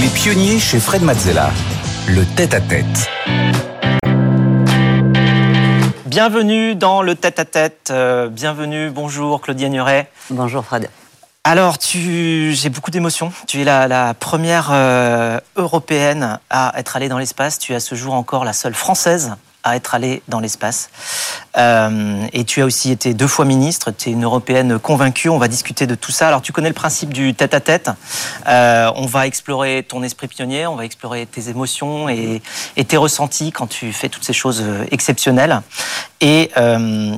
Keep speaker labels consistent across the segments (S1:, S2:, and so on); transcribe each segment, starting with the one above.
S1: Les pionniers chez Fred Mazzella. Le tête-à-tête.
S2: Bienvenue dans le tête-à-tête. Euh, bienvenue, bonjour Claudia Nuret.
S3: Bonjour Fred.
S2: Alors, tu... j'ai beaucoup d'émotions. Tu es la, la première euh, européenne à être allée dans l'espace. Tu es à ce jour encore la seule française à être allée dans l'espace. Euh, et tu as aussi été deux fois ministre, tu es une européenne convaincue, on va discuter de tout ça. Alors tu connais le principe du tête-à-tête, euh, on va explorer ton esprit pionnier, on va explorer tes émotions et, et tes ressentis quand tu fais toutes ces choses euh, exceptionnelles. Et... Euh,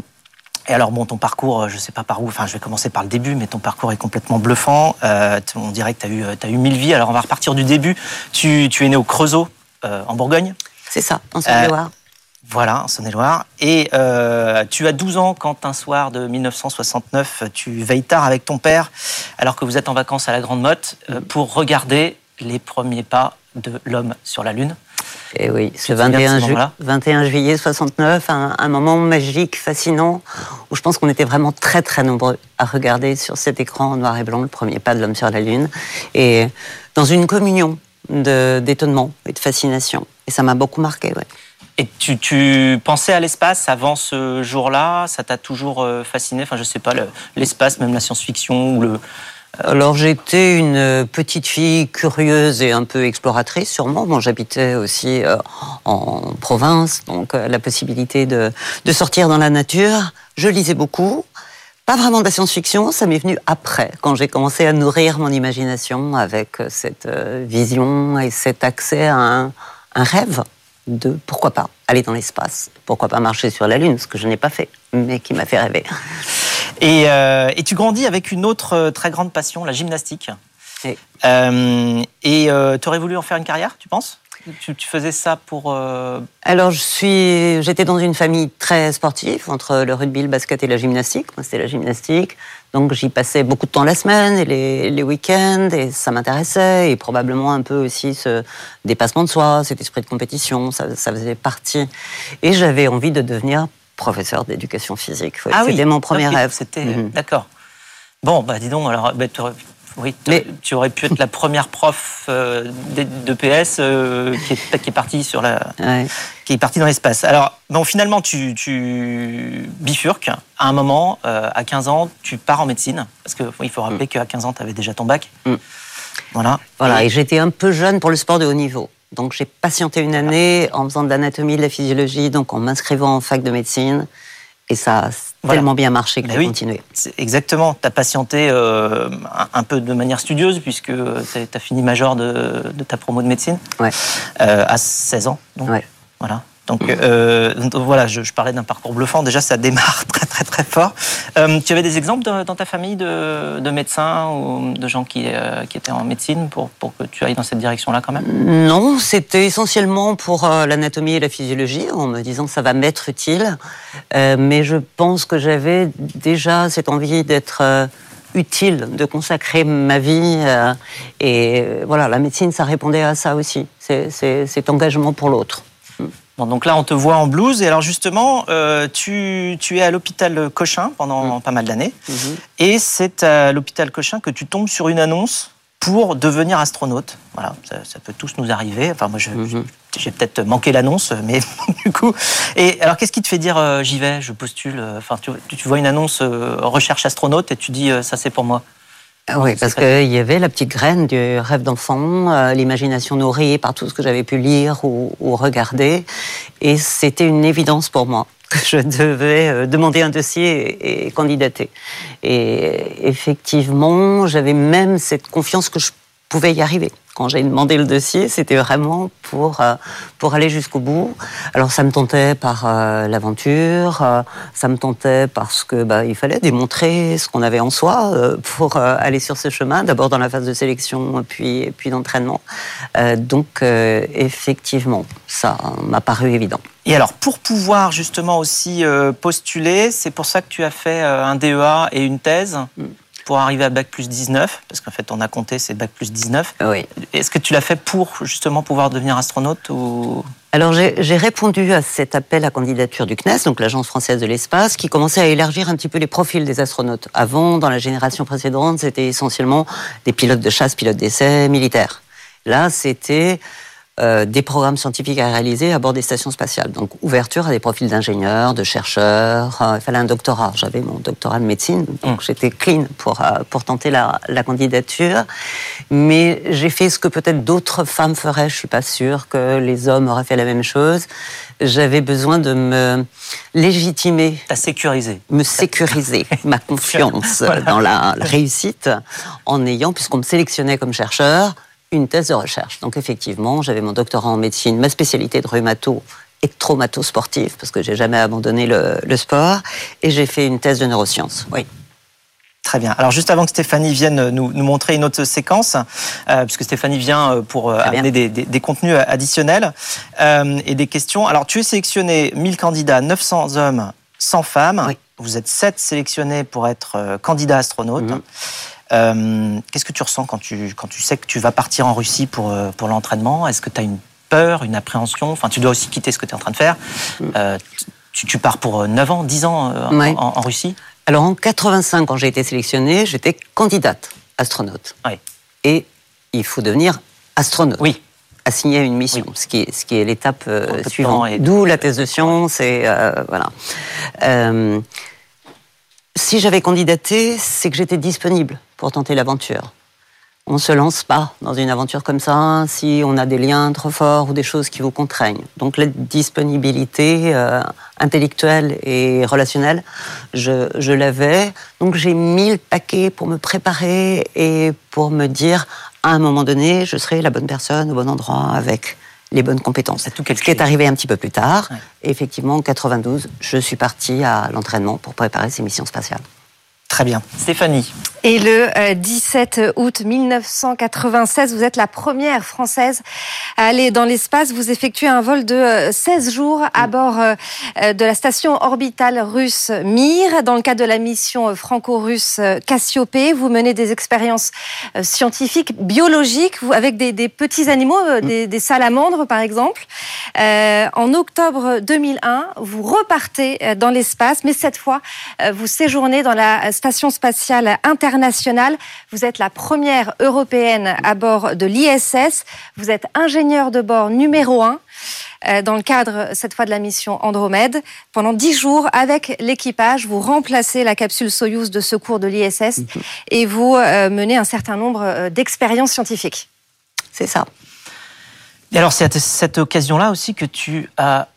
S2: et alors bon, ton parcours, je sais pas par où. Enfin, je vais commencer par le début, mais ton parcours est complètement bluffant. Euh, on dirait que tu as eu, as eu mille vies. Alors on va repartir du début. Tu, tu es né au Creusot, euh, en Bourgogne.
S3: C'est ça, en Saône-et-Loire.
S2: Voilà, en Saône-et-Loire. Et euh, tu as 12 ans quand un soir de 1969, tu veilles tard avec ton père, alors que vous êtes en vacances à la Grande Motte, euh, pour regarder les premiers pas de l'homme sur la Lune.
S3: Et oui, ce 21, ju 21, juillet 69, un, un, moment magique, fascinant, où je pense qu'on était vraiment très très nombreux à regarder sur cet écran en noir et blanc le premier pas de l'homme sur la Lune, et dans une communion d'étonnement et de fascination. Et ça m'a beaucoup marqué, ouais.
S2: Et tu, pensais à l'espace avant ce jour-là? Ça t'a toujours euh, fasciné? Enfin, je sais pas, l'espace, même la science-fiction le.
S3: Alors j'étais une petite fille curieuse et un peu exploratrice sûrement. Bon, j'habitais aussi euh, en province, donc euh, la possibilité de, sortir dans la nature. Je lisais beaucoup. Pas vraiment de la science-fiction, ça m'est venu après, quand j'ai commencé à nourrir mon imagination avec cette vision et cet accès à un rêve de pourquoi pas aller dans l'espace, pourquoi pas marcher sur la Lune, ce que je n'ai pas fait, mais qui m'a fait rêver.
S2: Et, euh, et, tu grandis avec une autre euh, très grande passion, la gymnastique. Oui. Euh, et euh, tu aurais voulu en faire une carrière, tu penses? Tu, tu, faisais ça pour. Euh...
S3: Alors, je suis, j'étais dans une famille très sportive, entre le rugby, le basket et la gymnastique. Moi, c'était la gymnastique. Donc, j'y passais beaucoup de temps la semaine et les, les week-ends, et ça m'intéressait. Et probablement un peu aussi ce dépassement de soi, cet esprit de compétition, ça, ça faisait partie. Et j'avais envie de devenir professeur d'éducation physique.
S2: Ah
S3: c'était
S2: oui.
S3: mon premier
S2: okay.
S3: rêve.
S2: C'était -hmm. d'accord. Bon, bah dis donc, alors, bah, oui, mais tu aurais pu être la première prof euh, de PS euh, qui, est, qui est partie sur la, ouais. qui est partie dans l'espace. Alors, bon, finalement, tu, tu bifurques. À un moment, euh, à 15 ans, tu pars en médecine parce que il faut rappeler mm. qu'à 15 ans, tu avais déjà ton bac.
S3: Mm.
S2: Voilà.
S3: Voilà. Et, et j'étais un peu jeune pour le sport de haut niveau. Donc, j'ai patienté une année en faisant de l'anatomie, de la physiologie, donc en m'inscrivant en fac de médecine. Et ça voilà. tellement bien marché que j'ai
S2: oui,
S3: continué.
S2: Exactement. Tu as patienté euh, un, un, peu de manière studieuse, puisque tu as fini major de, de, ta promo de médecine
S3: ouais.
S2: euh, à 16 ans. Donc,
S3: ouais.
S2: voilà. Donc, euh, donc voilà, je, parlais d'un parcours bluffant. Déjà, ça démarre très très très fort. Euh, tu avais des exemples dans ta famille de, de, médecins ou de gens qui, euh, qui étaient en médecine pour, pour que tu ailles dans cette direction-là quand même?
S3: Non, c'était essentiellement pour l'anatomie et la physiologie, en me disant ça va m'être utile. Mais je pense que j'avais déjà cette envie d'être utile, de consacrer ma vie. Et voilà, la médecine, ça répondait à ça aussi. C'est cet engagement pour l'autre.
S2: Bon, donc là, on te voit en blouse. Et alors justement, euh, tu, tu, es à l'hôpital Cochin pendant mmh. pas mal d'années. Mmh. Et c'est à l'hôpital Cochin que tu tombes sur une annonce pour devenir astronaute. Voilà, ça, ça peut tous nous arriver. Enfin, moi, je, mmh. j'ai peut-être manqué l'annonce, mais du coup. Et alors, qu'est-ce qui te fait dire euh, j'y vais, je postule Enfin, tu, tu, vois une annonce euh, recherche astronaute et tu dis euh, ça, c'est pour moi.
S3: Oui, parce qu'il y avait la petite graine du rêve d'enfant, euh, l'imagination nourrie par tout ce que j'avais pu lire ou, ou regarder. Et c'était une évidence pour moi que je devais euh, demander un dossier et, et candidater. Et effectivement, j'avais même cette confiance que je pouvais y arriver. Quand j'ai demandé le dossier, c'était vraiment pour, euh, pour aller jusqu'au bout. Alors ça me tentait par euh, l'aventure, euh, ça me tentait parce que bah, il fallait démontrer ce qu'on avait en soi pour aller sur ce chemin, d'abord dans la phase de sélection, puis, puis d'entraînement. donc effectivement, ça m'a paru évident.
S2: Et alors, pour pouvoir justement aussi postuler, c'est pour ça que tu as fait un DEA et une thèse? Mm pour arriver à Bac plus 19 Parce qu'en fait, on a compté, c'est Bac plus 19.
S3: Oui.
S2: Est-ce que tu l'as fait pour justement pouvoir devenir astronaute ou...
S3: Alors j'ai répondu à cet appel à candidature du CNES, donc l'Agence française de l'espace, qui commençait à élargir un petit peu les profils des astronautes. Avant, dans la génération précédente, c'était essentiellement des pilotes de chasse, pilotes d'essai, militaires. Là, c'était euh, des programmes scientifiques à réaliser à bord des stations spatiales. Donc ouverture à des profils d'ingénieurs, de chercheurs. Euh, il fallait un doctorat. J'avais mon doctorat de médecine, donc mm. j'étais clean pour, euh, pour tenter la, la candidature. Mais j'ai fait ce que peut-être d'autres femmes feraient. Je suis pas sûre que les hommes auraient fait la même chose. J'avais besoin de me légitimer.
S2: T'as sécurisé.
S3: Me sécuriser ma confiance dans la réussite en ayant, puisqu'on me sélectionnait comme chercheur, une thèse de recherche. Donc effectivement, j'avais mon doctorat en médecine, ma spécialité de rhumato et traumato sportif, parce que j'ai jamais abandonné le, sport, et j'ai fait une thèse de neurosciences. Oui.
S2: Très bien. Alors juste avant que Stéphanie vienne nous, montrer une autre séquence, euh, puisque Stéphanie vient euh, pour euh, amener des, contenus additionnels et des questions. Alors tu es sélectionné 1000 candidats, 900 hommes, 100 femmes. Vous êtes 7 sélectionnés pour être candidat astronaute. Mhm. Euh, qu'est-ce que tu ressens quand tu, quand tu sais que tu vas partir en Russie pour, euh, pour l'entraînement? Est-ce que tu as une peur, une appréhension? Enfin, tu dois aussi quitter ce que tu es en train de faire. Mm. Euh, tu, tu, pars pour 9 ans, 10 ans en, Russie?
S3: Alors en 85, quand j'ai été sélectionnée, j'étais candidate astronaute. Et il faut devenir astronaute.
S2: Oui
S3: assigner une mission, ce qui est, ce qui est l'étape suivante. D'où la thèse de science et voilà si j'avais candidaté, c'est que j'étais disponible pour tenter l'aventure. On ne se lance pas dans une aventure comme ça si on a des liens trop forts ou des choses qui vous contraignent. Donc la disponibilité euh, intellectuelle et relationnelle, je, je l'avais. Donc j'ai mis le paquet pour me préparer et pour me dire à un moment donné, je serai la bonne personne au bon endroit avec les bonnes compétences.
S2: Tout ce
S3: qui est arrivé un petit peu plus tard. effectivement, en 92, je suis partie à l'entraînement pour préparer ces missions spatiales.
S2: Très bien. Stéphanie.
S4: Et le 17 euh, août 1996, vous êtes la première française à aller dans l'espace. Vous effectuez un vol de 16 euh, jours à bord euh, de la station orbitale russe Mir. Dans le cadre de la mission franco-russe Cassiopée, vous menez des expériences scientifiques, biologiques, avec des, petits animaux, des, des, salamandres par exemple. En octobre 2001, vous repartez dans l'espace, mais cette fois, vous séjournez dans la station spatiale internationale. Vous êtes la première européenne à bord de l'ISS. Vous êtes ingénieur de bord numéro un euh, dans le cadre, cette fois, de la mission Andromède. Pendant dix jours, avec l'équipage, vous remplacez la capsule Soyuz de secours de l'ISS mhm. et vous euh, menez un certain nombre euh, d'expériences scientifiques.
S3: C'est ça.
S2: Et alors, c'est à cette occasion-là aussi que tu as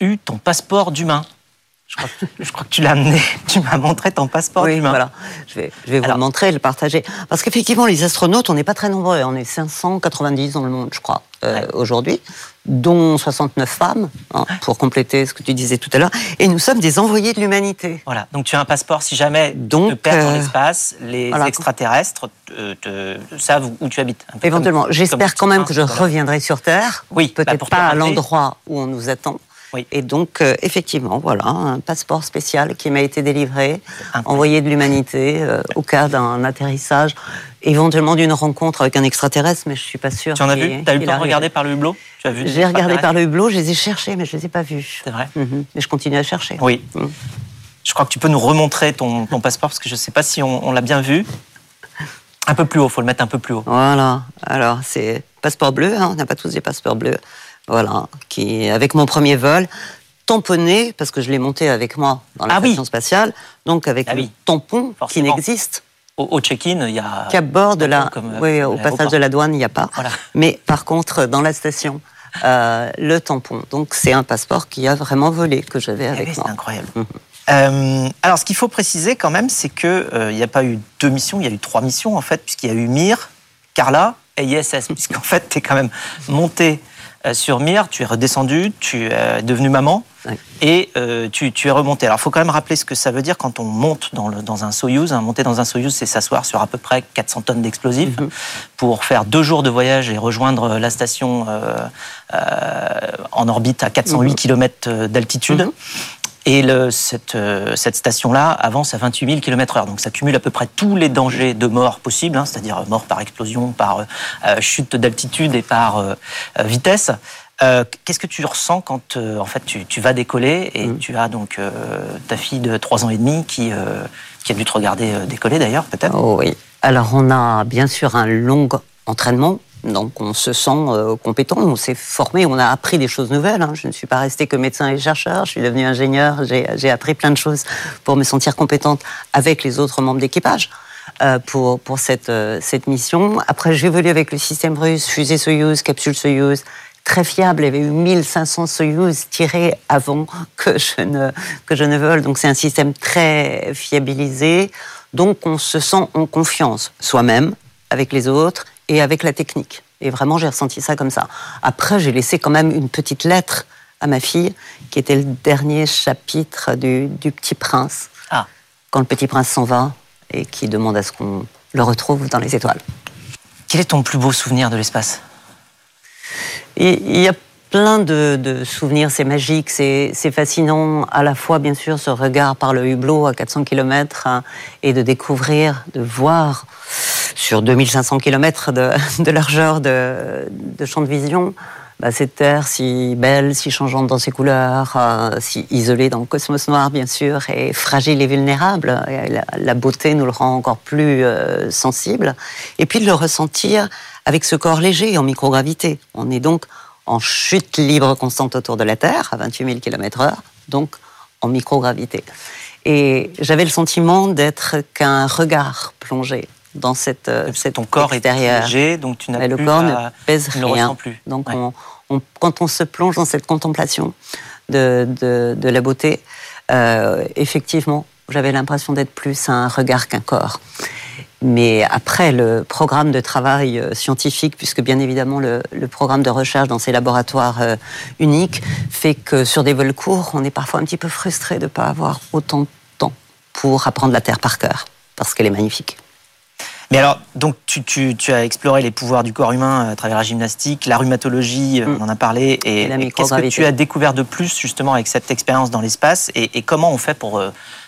S2: eu ton passeport d'humain. Je crois, que, tu l'as amené, tu m'as montré ton passeport
S3: oui, Voilà, je vais, je vais vous le montrer, le partager. Parce qu'effectivement, les astronautes, on n'est pas très nombreux. On est 590 dans le monde, je crois, euh, aujourd'hui, dont 69 femmes, hein, pour compléter ce que tu disais tout à l'heure. Et nous sommes des envoyés de l'humanité.
S2: Voilà, donc tu as un passeport si jamais donc, tu te perds dans euh, l'espace, les extraterrestres te, savent où tu habites.
S3: Éventuellement. J'espère quand même que je reviendrai sur Terre.
S2: Oui,
S3: bah, peut-être pas à l'endroit où on nous attend. Et donc, euh, effectivement, voilà, un passeport spécial qui m'a été délivré, envoyé de l'humanité euh, au cas d'un atterrissage, éventuellement d'une rencontre avec un extraterrestre, mais je suis pas sûre.
S2: Tu en as vu? Tu as eu le temps de regarder par le hublot?
S3: J'ai regardé par le hublot, je les ai cherchés, mais je les ai pas vus.
S2: C'est vrai.
S3: Mhm. Mais je continue à chercher.
S2: Oui. Mhm. Je crois que tu peux nous remontrer ton, passeport parce que je ne sais pas si on, l'a bien vu. Un peu plus haut, faut le mettre un peu plus haut.
S3: Voilà. Alors, c'est passeport bleu, hein. on n'a pas tous des passeports bleus voilà, qui avec mon premier vol tamponné parce que je l'ai monté avec moi dans la ah station spatiale, donc avec ah un tampon qui n'existe.
S2: Au, check-in, il y a
S3: qu'à bord de la, euh, oui, au passage de la douane, il n'y a pas. Mais par contre, dans la station, euh, le tampon. Donc c'est un passeport qui a vraiment volé que j'avais eh avec moi.
S2: C'est incroyable. Mhm. Euh, alors, ce qu'il faut préciser quand même, c'est qu'il n'y a pas eu deux missions, il y a eu trois missions en fait, puisqu'il y a eu Mir, Carla ISS, puisqu'en fait, tu es quand même monté euh, sur Mir, tu es redescendu, tu es devenu maman et euh, tu, es remonté. Alors, il faut quand même rappeler ce que ça veut dire quand on monte dans, le, dans un Soyuz. Hein. Monter dans un Soyuz, c'est s'asseoir sur à peu près 400 tonnes d'explosifs mhm. pour faire deux jours de voyage et rejoindre la station euh, en orbite à 408 km d'altitude. Mhm. Et le, cette, euh, cette station-là avance à 28 000 km/h. Donc ça cumule à peu près tous les dangers de mort possibles, hein, c'est-à-dire mort par explosion, par euh, euh, chute d'altitude et par vitesse. Qu'est-ce que tu ressens quand en fait tu, tu, vas décoller et mm. tu as donc ta fille de 3 ans et demi qui, qui a dû te regarder décoller d'ailleurs peut-être?
S3: Oh, Oui. Alors on a bien sûr un long entraînement donc on se sent euh, compétent, on s'est formé, on a appris des choses nouvelles. Hein. Je ne suis pas restée que médecin et chercheur, je suis devenue ingénieur, j'ai appris plein de choses pour me sentir compétente avec les autres membres d'équipage. Euh, pour, euh, cette mission. Après, j'ai évolué avec le système russe, fusée Soyuz, capsule Soyuz, très fiable. Il y avait eu 1500 Soyuz tirés avant que je ne, que je ne vole. Donc c'est un système très fiabilisé. Donc on se sent en confiance soi-même, avec les autres et avec la technique. Et vraiment, j'ai ressenti ça comme ça. Après, j'ai laissé quand même une petite lettre à ma fille, qui était le dernier chapitre du, Petit Prince. Ah. Quand le Petit Prince s'en va et qui demande à ce qu'on le retrouve dans les étoiles.
S2: Quel est ton plus beau souvenir de l'espace?
S3: Il y a plein de, souvenirs, c'est magique, c'est fascinant. À la fois, bien sûr, ce regard par le hublot à 400 km hein, et de découvrir, de voir sur 2500 km de, de largeur de, champ de vision, bah, cette Terre si belle, si changeante dans ses couleurs, euh, si isolée dans le cosmos noir, bien sûr, et fragile et vulnérable. la, beauté nous le rend encore plus euh, sensible. Et puis de le ressentir avec ce corps léger en microgravité. On est donc en chute libre constante autour de la Terre, à 28 000 km/h, donc en microgravité. Et j'avais le sentiment d'être qu'un regard plongé dans cette,
S2: euh, ton corps est léger, donc tu n'as
S3: le corps ne pèse rien. Plus. Donc quand on se plonge dans cette contemplation de, de, la beauté, euh, effectivement, j'avais l'impression d'être plus un regard qu'un corps. Mais après, le programme de travail euh, scientifique, puisque bien évidemment le, programme de recherche dans ces laboratoires euh, uniques fait que sur des vols courts, on est parfois un petit peu frustré de ne pas avoir autant de temps pour apprendre la Terre par cœur, parce qu'elle est magnifique.
S2: Mais alors, donc tu, as exploré les pouvoirs du corps humain à travers la gymnastique, la rhumatologie, euh, mm. on en a parlé, et, qu'est-ce que tu as découvert de plus justement avec cette expérience dans l'espace, et, comment on fait pour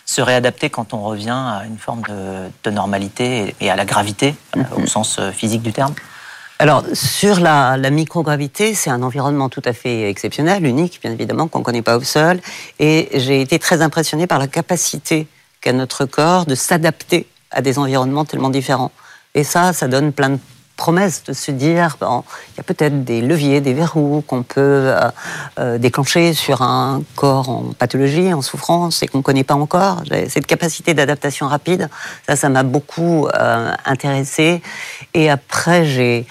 S2: se réadapter quand on revient à une forme de, normalité et à la gravité, euh, au sens euh, physique du terme?
S3: Alors, sur la, microgravité, c'est un environnement tout à fait exceptionnel, unique, bien évidemment, qu'on ne connaît pas au sol. Et j'ai été très impressionnée par la capacité qu'a notre corps de s'adapter à des environnements tellement différents. Et ça, ça donne plein de promesse de se dire, bon, il y a peut-être des leviers, des verrous qu'on peut euh, euh, déclencher sur un corps en pathologie, en souffrance, et qu'on ne connaît pas encore. Cette capacité d'adaptation rapide, ça, ça m'a beaucoup euh, intéressé. Et après, j'ai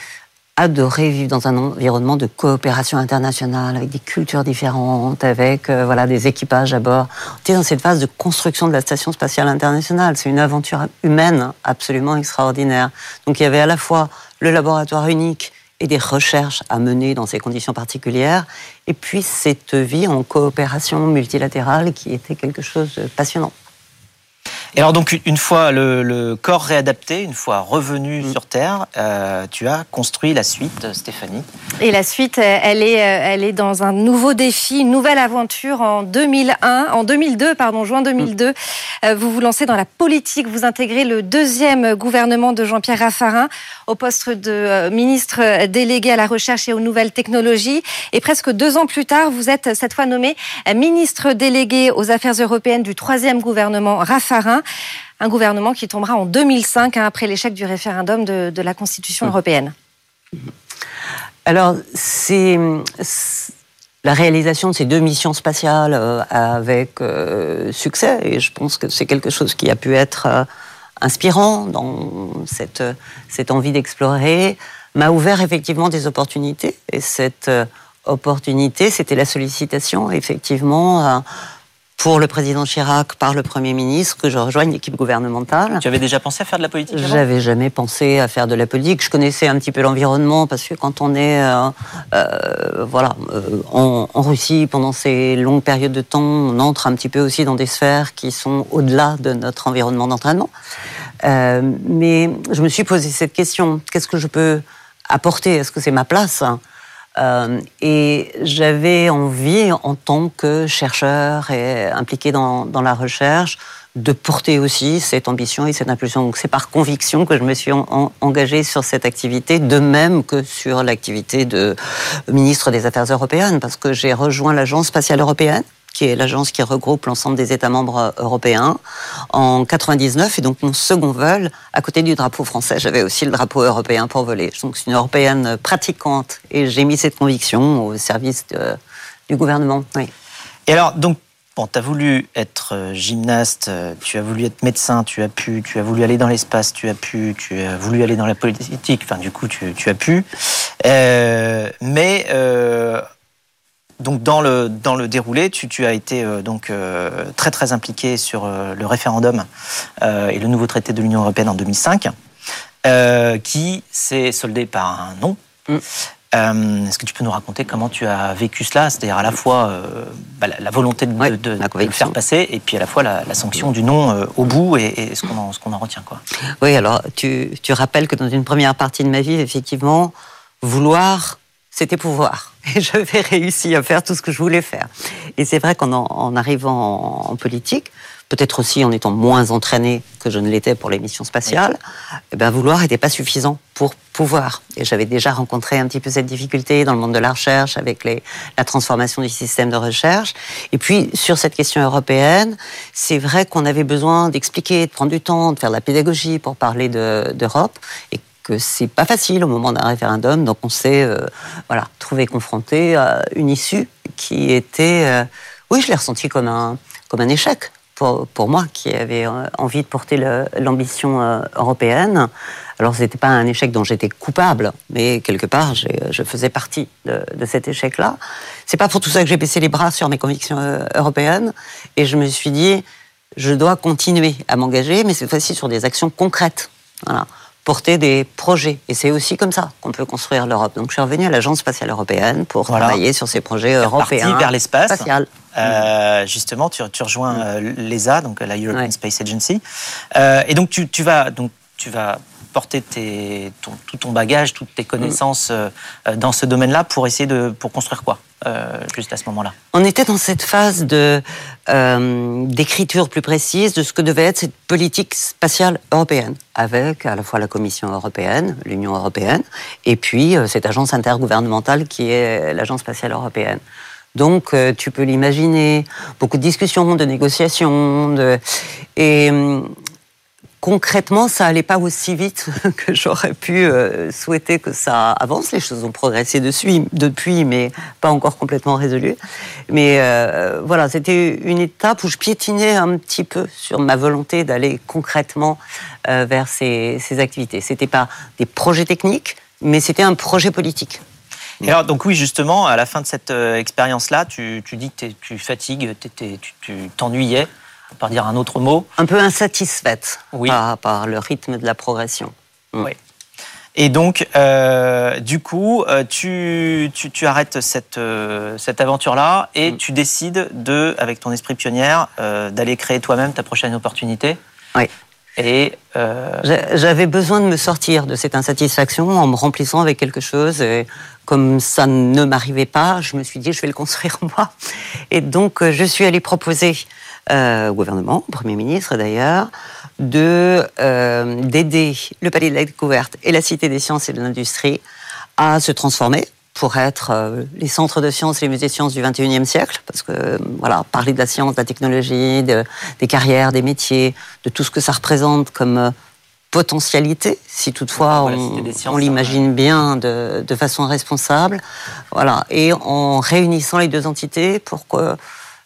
S3: adoré vivre dans un environnement de coopération internationale, avec des cultures différentes, avec voilà des équipages à bord. On est dans cette phase de construction de la station spatiale internationale. C'est une aventure humaine absolument extraordinaire. Donc il y avait à la fois le laboratoire unique et des recherches à mener dans ces conditions particulières, et puis cette vie en coopération multilatérale qui était quelque chose de passionnant.
S2: Et alors donc une fois le, corps réadapté, une fois revenu mm. sur Terre, euh, tu as construit la suite, Stéphanie.
S4: Et la suite, elle est, euh, elle est dans un nouveau défi, une nouvelle aventure en 2001, en 2002, pardon, juin 2002. Mm. Euh, vous vous lancez dans la politique, vous intégrez le deuxième gouvernement de Jean-Pierre Raffarin au poste de ministre délégué à la recherche et aux nouvelles technologies. Et presque deux ans plus tard, vous êtes cette fois nommé ministre délégué aux affaires européennes du troisième gouvernement Raffarin un gouvernement qui tombera en 2005 hein, après l'échec du référendum de, la Constitution européenne.
S3: Alors, c'est la réalisation de ces deux missions spatiales euh, avec euh, succès, et je pense que c'est quelque chose qui a pu être euh, inspirant dans cette, cette envie d'explorer, m'a ouvert effectivement des opportunités. Et cette opportunité, c'était la sollicitation, effectivement, pour le président Chirac par le Premier ministre que je rejoigne l'équipe gouvernementale.
S2: Tu avais déjà pensé à faire de la politique
S3: J'avais jamais pensé à faire de la politique. Je connaissais un petit peu l'environnement parce que quand on est euh, euh, voilà, euh, en, en, Russie pendant ces longues périodes de temps, on entre un petit peu aussi dans des sphères qui sont au-delà de notre environnement d'entraînement. Mais je me suis posé cette question. Qu'est-ce que je peux apporter? Est-ce que c'est ma place? Euh, et j'avais envie, en tant que chercheur et impliqué dans, la recherche, de porter aussi cette ambition et cette impulsion. Donc c'est par conviction que je me suis en, engagée sur cette activité, de même que sur l'activité de ministre des Affaires européennes, parce que j'ai rejoint l'Agence spatiale européenne qui est l'agence qui regroupe l'ensemble des États membres européens, en 99. Et donc mon second vol, à côté du drapeau français, j'avais aussi le drapeau européen pour voler. Donc c'est une européenne pratiquante et j'ai mis cette conviction au service du gouvernement. Oui.
S2: Et alors, donc, Bon, tu as voulu être euh, gymnaste, euh, tu as voulu être médecin, tu as pu, tu as voulu aller dans l'espace, tu as pu, tu as voulu aller dans la politique, enfin du coup tu, as pu. Euh, mais euh, donc dans le dans le déroulé, tu, tu as été euh, donc euh, très très impliqué sur euh, le référendum et le nouveau traité de l'Union européenne en 2005, euh, qui s'est soldé par un non. Mm. Est-ce que tu peux nous raconter comment tu as vécu cela, c'est-à-dire à la fois bah, la, la, volonté de,
S3: ouais,
S2: de, de, le faire passer et puis à la fois la, la sanction du non au bout et, et ce qu'on en, qu en retient quoi.
S3: Oui, alors tu, tu rappelles que dans une première partie de ma vie, effectivement, vouloir c'était pouvoir. Et j'avais réussi à faire tout ce que je voulais faire. Et c'est vrai qu'en en arrivant en politique, peut-être aussi en étant moins entraîné que je ne l'étais pour les missions spatiales, eh ben, vouloir n'était pas suffisant pour pouvoir. Et j'avais déjà rencontré un petit peu cette difficulté dans le monde de la recherche avec les, la transformation du système de recherche. Et puis, sur cette question européenne, c'est vrai qu'on avait besoin d'expliquer, de prendre du temps, de faire de la pédagogie pour parler d'Europe. De, et que c'est pas facile au moment d'un référendum, donc on s'est euh, voilà trouvé confronté à une issue qui était, euh, oui, je l'ai ressenti comme un comme un échec pour pour moi qui avait euh, envie de porter l'ambition européenne. Alors c'était pas un échec dont j'étais coupable, mais quelque part je faisais partie de, cet échec-là. C'est pas pour tout ça que j'ai baissé les bras sur mes convictions européennes et je me suis dit je dois continuer à m'engager, mais cette fois-ci sur des actions concrètes. Voilà porter des projets. Et c'est aussi comme ça qu'on peut construire l'Europe. Donc je suis revenu à l'Agence spatiale européenne pour voilà. travailler sur ces projets européens.
S2: Parti vers l'espace. Euh, justement, tu, tu rejoins mm. euh, l'ESA, donc la European ouais. Space Agency. Euh, et donc tu, tu, vas, donc tu vas porter tes, ton, tout ton bagage, toutes tes connaissances mmh. dans ce domaine-là pour essayer de pour construire quoi euh, juste à ce moment-là?
S3: On était dans cette phase de euh, d'écriture plus précise de ce que devait être cette politique spatiale européenne, avec à la fois la Commission européenne, l'Union européenne, et puis euh, cette agence intergouvernementale qui est l'agence spatiale européenne. Donc, euh, tu peux l'imaginer, beaucoup de discussions, de négociations, de... et concrètement, ça allait pas aussi vite que j'aurais pu euh, souhaiter que ça avance. Les choses ont progressé dessus, depuis, mais pas encore complètement résolues. Mais euh, voilà, c'était une étape où je piétinais un petit peu sur ma volonté d'aller concrètement euh, vers ces, ces activités. C'était pas des projets techniques, mais c'était un projet politique.
S2: Et alors, donc oui, justement, à la fin de cette expérience-là, tu, tu, dis que tu fatigues, tu t'ennuyais par dire un autre mot.
S3: Un peu insatisfaite oui. par, par, le rythme de la progression.
S2: Mm. Oui. Et donc, euh, du coup, euh, tu, tu, tu, arrêtes cette, euh, cette aventure-là et mm. tu décides de, avec ton esprit pionnière, euh, d'aller créer toi-même ta prochaine opportunité.
S3: Oui.
S2: Et
S3: euh, j'avais besoin de me sortir de cette insatisfaction en me remplissant avec quelque chose. Et comme ça ne m'arrivait pas, je me suis dit je vais le construire moi. Et donc je suis allée proposer euh, au gouvernement, au Premier ministre d'ailleurs, de euh, d'aider le Palais de la Découverte et la Cité des Sciences et de l'Industrie à se transformer pour être euh, les centres de sciences et les musées de sciences du 21e siècle, parce que voilà, parler de la science, de la technologie, de, des carrières, des métiers, de tout ce que ça représente comme euh, potentialité, si toutefois on, on l'imagine bien de, de, façon responsable, voilà, et en réunissant les deux entités pour que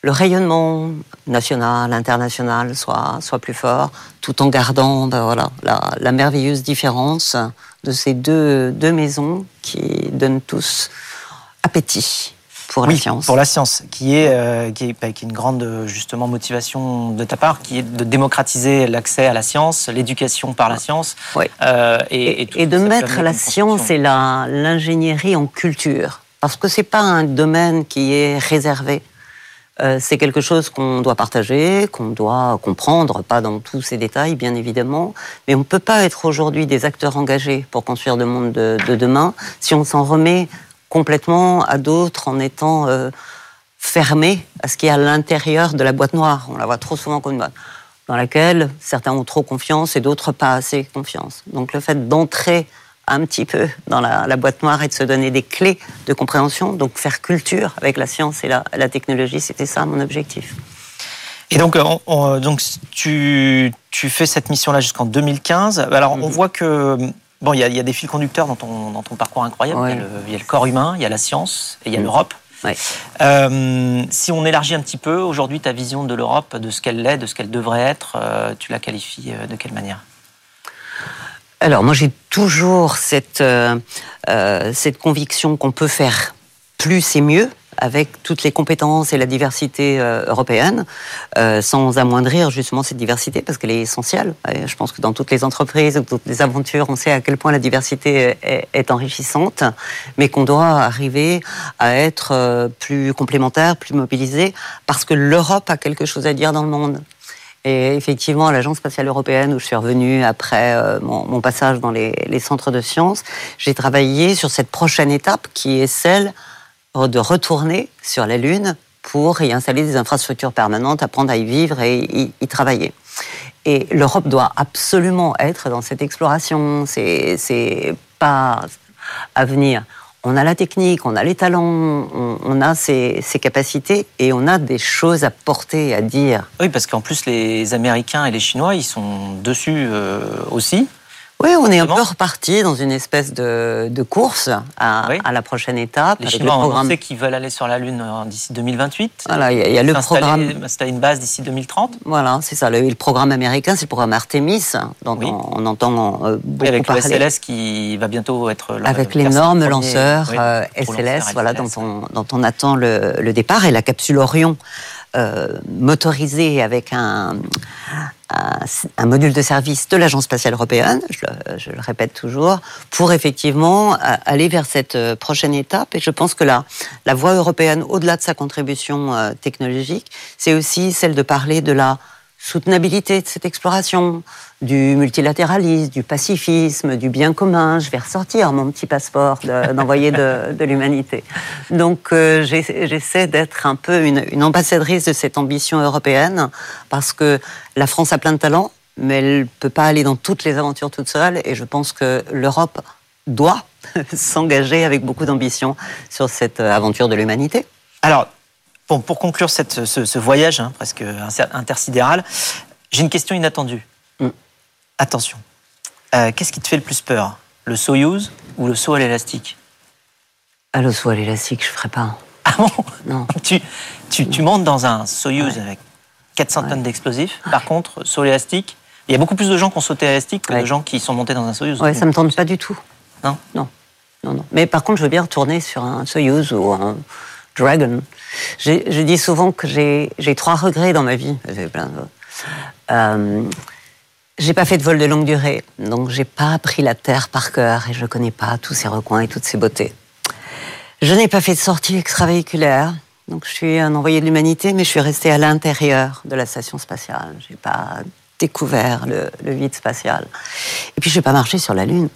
S3: le rayonnement national, international soit, soit plus fort, tout en gardant ben voilà, la, la, merveilleuse différence de ces deux, deux maisons qui donnent tous appétit. pour la science.
S2: Pour la science, qui est, euh, qui, est, bah, qui est une grande justement motivation de ta part, qui est de démocratiser l'accès à la science, l'éducation par la science,
S3: Oui.
S2: euh,
S3: et, de mettre la science et la- l'ingénierie en culture. Parce que c'est pas un domaine qui est réservé. Euh, c'est quelque chose qu'on doit partager, qu'on doit comprendre, pas dans tous ses détails, bien évidemment. Mais on ne peut pas être aujourd'hui des acteurs engagés pour construire le monde de, de demain si on s'en remet complètement à d'autres en étant euh, fermé à ce qui est à l'intérieur de la boîte noire. On la voit trop souvent comme une boîte dans laquelle certains ont trop confiance et d'autres pas assez confiance. Donc le fait d'entrer un petit peu dans la, la boîte noire et de se donner des clés de compréhension, donc faire culture avec la science et la, la technologie, c'était ça mon objectif.
S2: Et donc, euh, on- on- donc tu, tu fais cette mission-là jusqu'en 2015. Alors, on
S3: Mhm.
S2: voit que bon, il y, a- il y a des fils conducteurs dans ton, dans ton parcours incroyable.
S3: Ouais.
S2: Il, y a le, il y a le corps humain, il y a la science et il y a
S3: Mhm.
S2: l'Europe.
S3: Ouais.
S2: Euh, si on élargit un petit peu, aujourd'hui, ta vision de l'Europe, de ce qu'elle est, de ce qu'elle devrait être, euh, tu la qualifies euh, de quelle manière?
S3: Alors moi j'ai toujours cette, euh, euh, cette conviction qu'on peut faire plus et mieux avec toutes les compétences et la diversité euh, européenne, euh, sans amoindrir justement cette diversité parce qu'elle est essentielle. Je pense que dans toutes les entreprises, dans toutes les aventures, on sait à quel point la diversité est, est enrichissante, mais qu'on doit arriver à être plus complémentaire, plus mobilisé, parce que l'Europe a quelque chose à dire dans le monde. Et effectivement, à l'Agence spatiale européenne, où je suis revenue après euh, mon, passage dans les, centres de sciences, j'ai travaillé sur cette prochaine étape qui est celle de retourner sur la Lune pour y installer des infrastructures permanentes, apprendre à y vivre et y, y travailler. Et l'Europe doit absolument être dans cette exploration. C'est pas à venir. On a la technique, on a les talents, on, a ces capacités et on a des choses à porter, à dire.
S2: Oui, parce qu'en plus, les Américains et les Chinois, ils sont dessus euh, aussi.
S3: Oui, on est un peu reparti dans une espèce de, de course à,
S2: Oui.
S3: à la prochaine étape.
S2: Les
S3: avec
S2: Chinois
S3: le
S2: ont
S3: programme.
S2: annoncé qu'ils veulent aller sur la Lune euh, d'ici 2028.
S3: Voilà, il y a- il y a le programme.
S2: Installer une base d'ici 2030.
S3: Voilà, c'est ça. Le, le programme américain, c'est le programme Artemis, dont
S2: Oui.
S3: on, on entend euh, beaucoup
S2: avec le
S3: parler.
S2: SLS qui va bientôt être le-
S3: Avec
S2: le
S3: l'énorme lanceur
S2: oui,
S3: euh, SLS, voilà,
S2: SLS.
S3: dont on, dont on attend le, le départ, et la capsule Orion, euh, motorisée avec un, module de service de l'Agence spatiale européenne, je le, répète toujours, pour effectivement a- aller vers cette euh, prochaine étape. Et je pense que la, la voie européenne, au-delà de sa contribution euh, technologique, c'est aussi celle de parler de la soutenabilité de cette exploration, du multilatéralisme, du pacifisme, du bien commun. Je vais ressortir mon petit passeport de- d'envoyé de, de l'humanité. Donc euh, j'essaie d'être un peu une, une ambassadrice de cette ambition européenne parce que la France a plein de talents, mais elle peut pas aller dans toutes les aventures toute seule. Et je pense que l'Europe doit s'engager avec beaucoup d'ambition sur cette euh, aventure de l'humanité.
S2: Alors, bon, pour conclure cette- ce, ce voyage hein, presque intersidéral, j'ai une question inattendue.
S3: Mm.
S2: Attention. Euh, Qu'est-ce qui te fait le plus peur? Le Soyouz ou le saut à l'élastique?
S3: À l'eau soit l'élastique, je ferai pas.
S2: Ah bon?
S3: Non.
S2: tu, tu, tu montes dans un Soyouz avec 400 tonnes d'explosifs. Par contre, saut à l'élastique, il y a beaucoup plus de gens qui ont sauté à l'élastique que de gens qui sont montés dans un Soyouz.
S3: Ouais, ça me tente pas du tout.
S2: Non?
S3: Non. Non, non. Mais par contre, je veux bien retourner sur un Soyuz ou un Dragon. Je dis souvent que j'ai trois regrets dans ma vie. De- Euh, j'ai pas fait de vol de longue durée, donc j'ai pas appris la Terre par cœur et je connais pas tous ses recoins et toutes ses beautés. Je n'ai pas fait de sortie extravéhiculaire, donc je suis un envoyé de l'humanité, mais je suis resté à l'intérieur de la station spatiale. J'ai pas découvert le vide spatial. Et puis, je n'ai pas marché sur la Lune.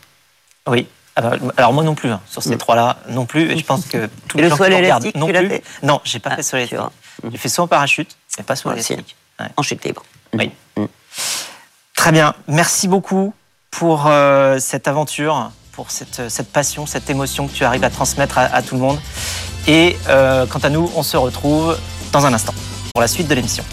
S2: Oui. Alors, alors moi non plus, hein, sur ces trois-là non plus. Et je pense que tous
S3: Mm.
S2: Les
S3: le
S2: gens qui regardent non
S3: tu
S2: plus.
S3: fait
S2: Non, j'ai pas
S3: Ah,
S2: fait l'élastique.
S3: vois.
S2: J'ai fait saut en parachute, mais pas
S3: aussi.
S2: l'élastique. Ouais.
S3: En chute libre.
S2: Oui.
S3: Mm.
S2: Très bien. Merci beaucoup pour euh, cette aventure, pour cette, cette passion, cette émotion que tu arrives à transmettre à, à tout le monde. Et euh, quant à nous, on se retrouve dans un instant pour la suite de l'émission.